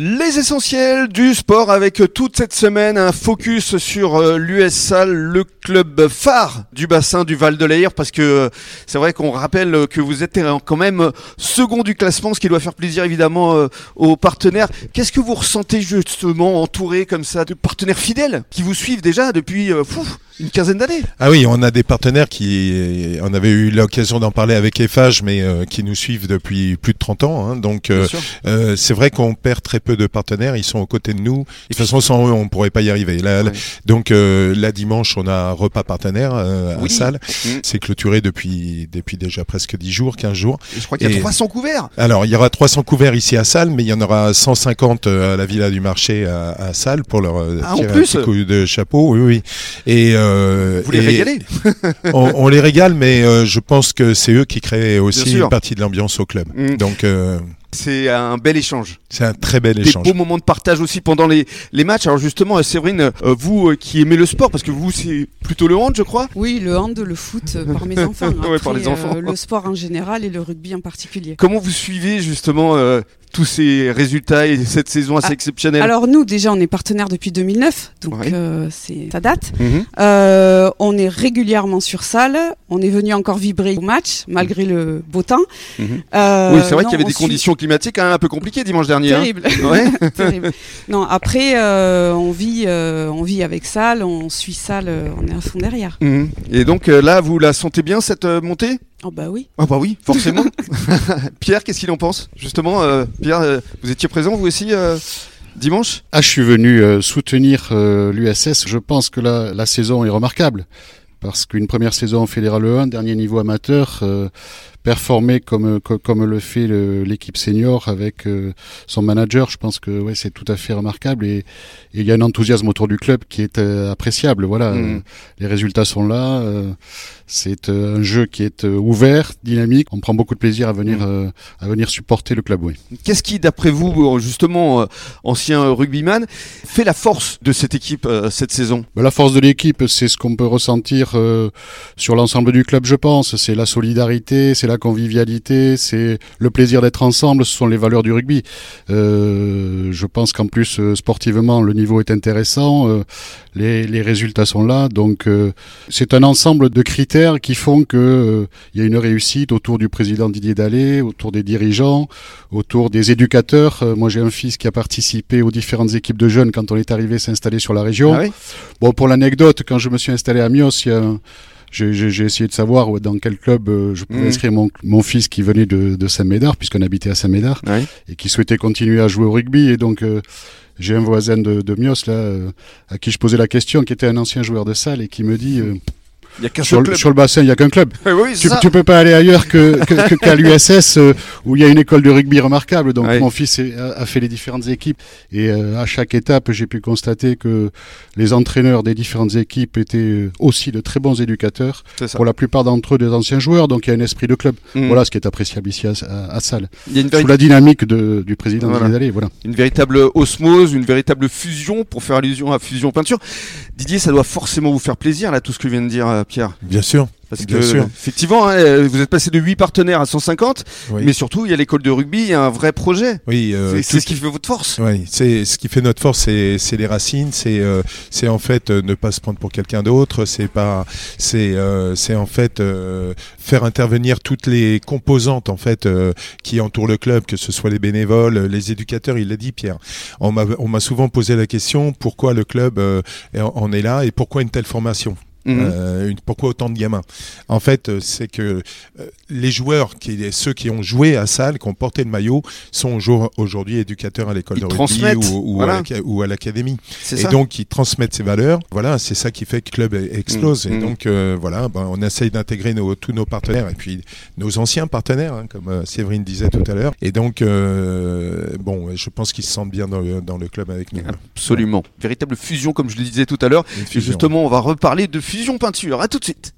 Les essentiels du sport avec toute cette semaine un focus sur euh, l'USA, le club phare du bassin du Val de l'Air, parce que euh, c'est vrai qu'on rappelle que vous êtes quand même second du classement, ce qui doit faire plaisir évidemment euh, aux partenaires. Qu'est-ce que vous ressentez justement entouré comme ça de partenaires fidèles qui vous suivent déjà depuis une quinzaine d'années? Ah oui, on a des partenaires qui, on avait eu l'occasion d'en parler avec EFAGE, mais qui nous suivent depuis plus de 30 ans. Hein, donc c'est vrai qu'on perd très peu de partenaires, ils sont aux côtés de nous. De toute façon, sans eux, on pourrait pas y arriver. Donc euh, là, dimanche, on a un repas partenaire euh, à salle. Mm. C'est clôturé depuis, depuis déjà presque 10 jours, 15 jours. je crois qu'il y a 300 couverts. Alors, il y aura 300 couverts ici à salle, mais il y en aura 150 euh, à la Villa du Marché à, à salle pour leur ah, tirer un petit coup de chapeau. Oui, oui. Et, Vous les régalez on, les régale, mais je pense que c'est eux qui créent aussi une partie de l'ambiance au club. Mm. Donc c'est un bel échange. C'est un très bel échange. Des beaux moments de partage aussi pendant les, les matchs. Alors justement, Séverine, euh, vous euh, qui aimez le sport, parce que vous c'est plutôt le hand, je crois. Oui, le hand, le foot euh, par mes enfants. ouais, par les enfants. le sport en général et le rugby en particulier. Comment vous suivez justement tous ces résultats et cette saison assez ah, exceptionnelle Alors nous déjà on est partenaire depuis 2009 donc euh, c'est ça date. Mhm. euh, on est régulièrement sur salle. On est venu encore vibrer au match malgré le beau temps. Mhm. euh, oui c'est vrai qu'il y avait des conditions climatiques hein, un peu compliquées dimanche dernier. Hein. Terrible. Ouais. Terrible. Non après euh, on vit euh, on vit avec salle, on suit salle, on est à fond derrière. Mhm. Et donc là vous la sentez bien cette montée? Oh bah oui. Ah bah oui, forcément. Pierre, qu'est-ce qu'il en pense? Justement, euh, Pierre, euh, vous étiez présent vous aussi euh, dimanche? Ah, je suis venu soutenir l'USS. Je pense que la, la, saison est remarquable. Parce qu'une première saison en Fédéral 1, dernier niveau amateur, performer comme, comme, le fait l'équipe senior avec son manager, je pense que ouais, c'est tout à fait remarquable et il y a un enthousiasme autour du club qui est appréciable. Voilà, mmh. les résultats sont là. C'est euh, un jeu qui est euh, ouvert, dynamique. On prend beaucoup de plaisir à venir, mm. euh, à venir supporter le club. Oui. Qu'est-ce qui, d'après vous, justement, ancien rugbyman, fait la force de cette équipe cette saison? Ben, La force de l'équipe, c'est ce qu'on peut ressentir sur l'ensemble du club, je pense. C'est la solidarité, c'est la convivialité, c'est le plaisir d'être ensemble. Ce sont les valeurs du rugby. je pense qu'en plus, sportivement, le niveau est intéressant. les, les résultats sont là. Donc, c'est un ensemble de critères qui font que euh, il y a une réussite autour du président Didier Dallet, autour des dirigeants, autour des éducateurs. Euh, moi, j'ai un fils qui a participé aux différentes équipes de jeunes quand on est arrivé s'installer sur la région. Ah bon, pour l'anecdote, quand je me suis installé à Mios, j'ai essayé de savoir dans quel club euh, je pouvais mmh. inscrire mon, mon, fils qui venait de, de Saint-Médard, puisqu'on habitait à Saint-Médard, et qui souhaitait continuer à jouer au rugby. Et donc, j'ai un voisin de, de Mios, là, à qui je posais la question, qui était un ancien joueur de salle, et qui me dit sur, le bassin, il n'y a qu'un club. tu, tu, peux pas aller ailleurs que, qu'à l'USS euh, où il y a une école de rugby remarquable. Donc mon fils a, fait les différentes équipes et euh, à chaque étape, j'ai pu constater que les entraîneurs des différentes équipes étaient euh, aussi de très bons éducateurs. Pour la plupart d'entre eux, des anciens joueurs. Donc il y a un esprit de club. Mm. Voilà ce qui est appréciable ici à, à, Salle. Il y a une Sous la dynamique de, du président voilà. voilà. Une véritable osmose, une véritable fusion pour faire allusion à fusion peinture. Didier, ça doit forcément vous faire plaisir là tout ce que vient de dire Pierre. Bien sûr. Parce que, effectivement, hein, vous êtes passé de 8 partenaires à 150, mais surtout, il y a l'école de rugby, il y a un vrai projet. Oui, euh, c'est ce qui fait votre force. Oui, c'est ce qui fait notre force, c'est les racines, c'est euh, c'est en fait euh, ne pas se prendre pour quelqu'un d'autre, c'est pas, c'est c'est en fait faire intervenir toutes les composantes en fait qui entourent le club, que ce soit les bénévoles, les éducateurs. Il l'a dit, Pierre. On m'a souvent posé la question pourquoi le club en est là et pourquoi une telle formation? Mhm. Euh, pourquoi autant de gamins? En fait, euh, c'est que euh, les joueurs, qui, ceux qui ont joué à salle, qui ont porté le maillot, sont aujourd'hui éducateurs à l'école de rugby ou, ou, à l'académie. Et donc, ils transmettent ces valeurs. Voilà, c'est ça qui fait que le club explose. Et mhm. donc, voilà, ben, on essaye d'intégrer tous nos partenaires et puis nos anciens partenaires, hein, comme Séverine disait tout à l'heure. Et donc, bon, je pense qu'ils se sentent bien dans le, club avec nous. Absolument. Véritable fusion, comme je le disais tout à l'heure. Justement, on va reparler de fusion peinture. À tout de suite.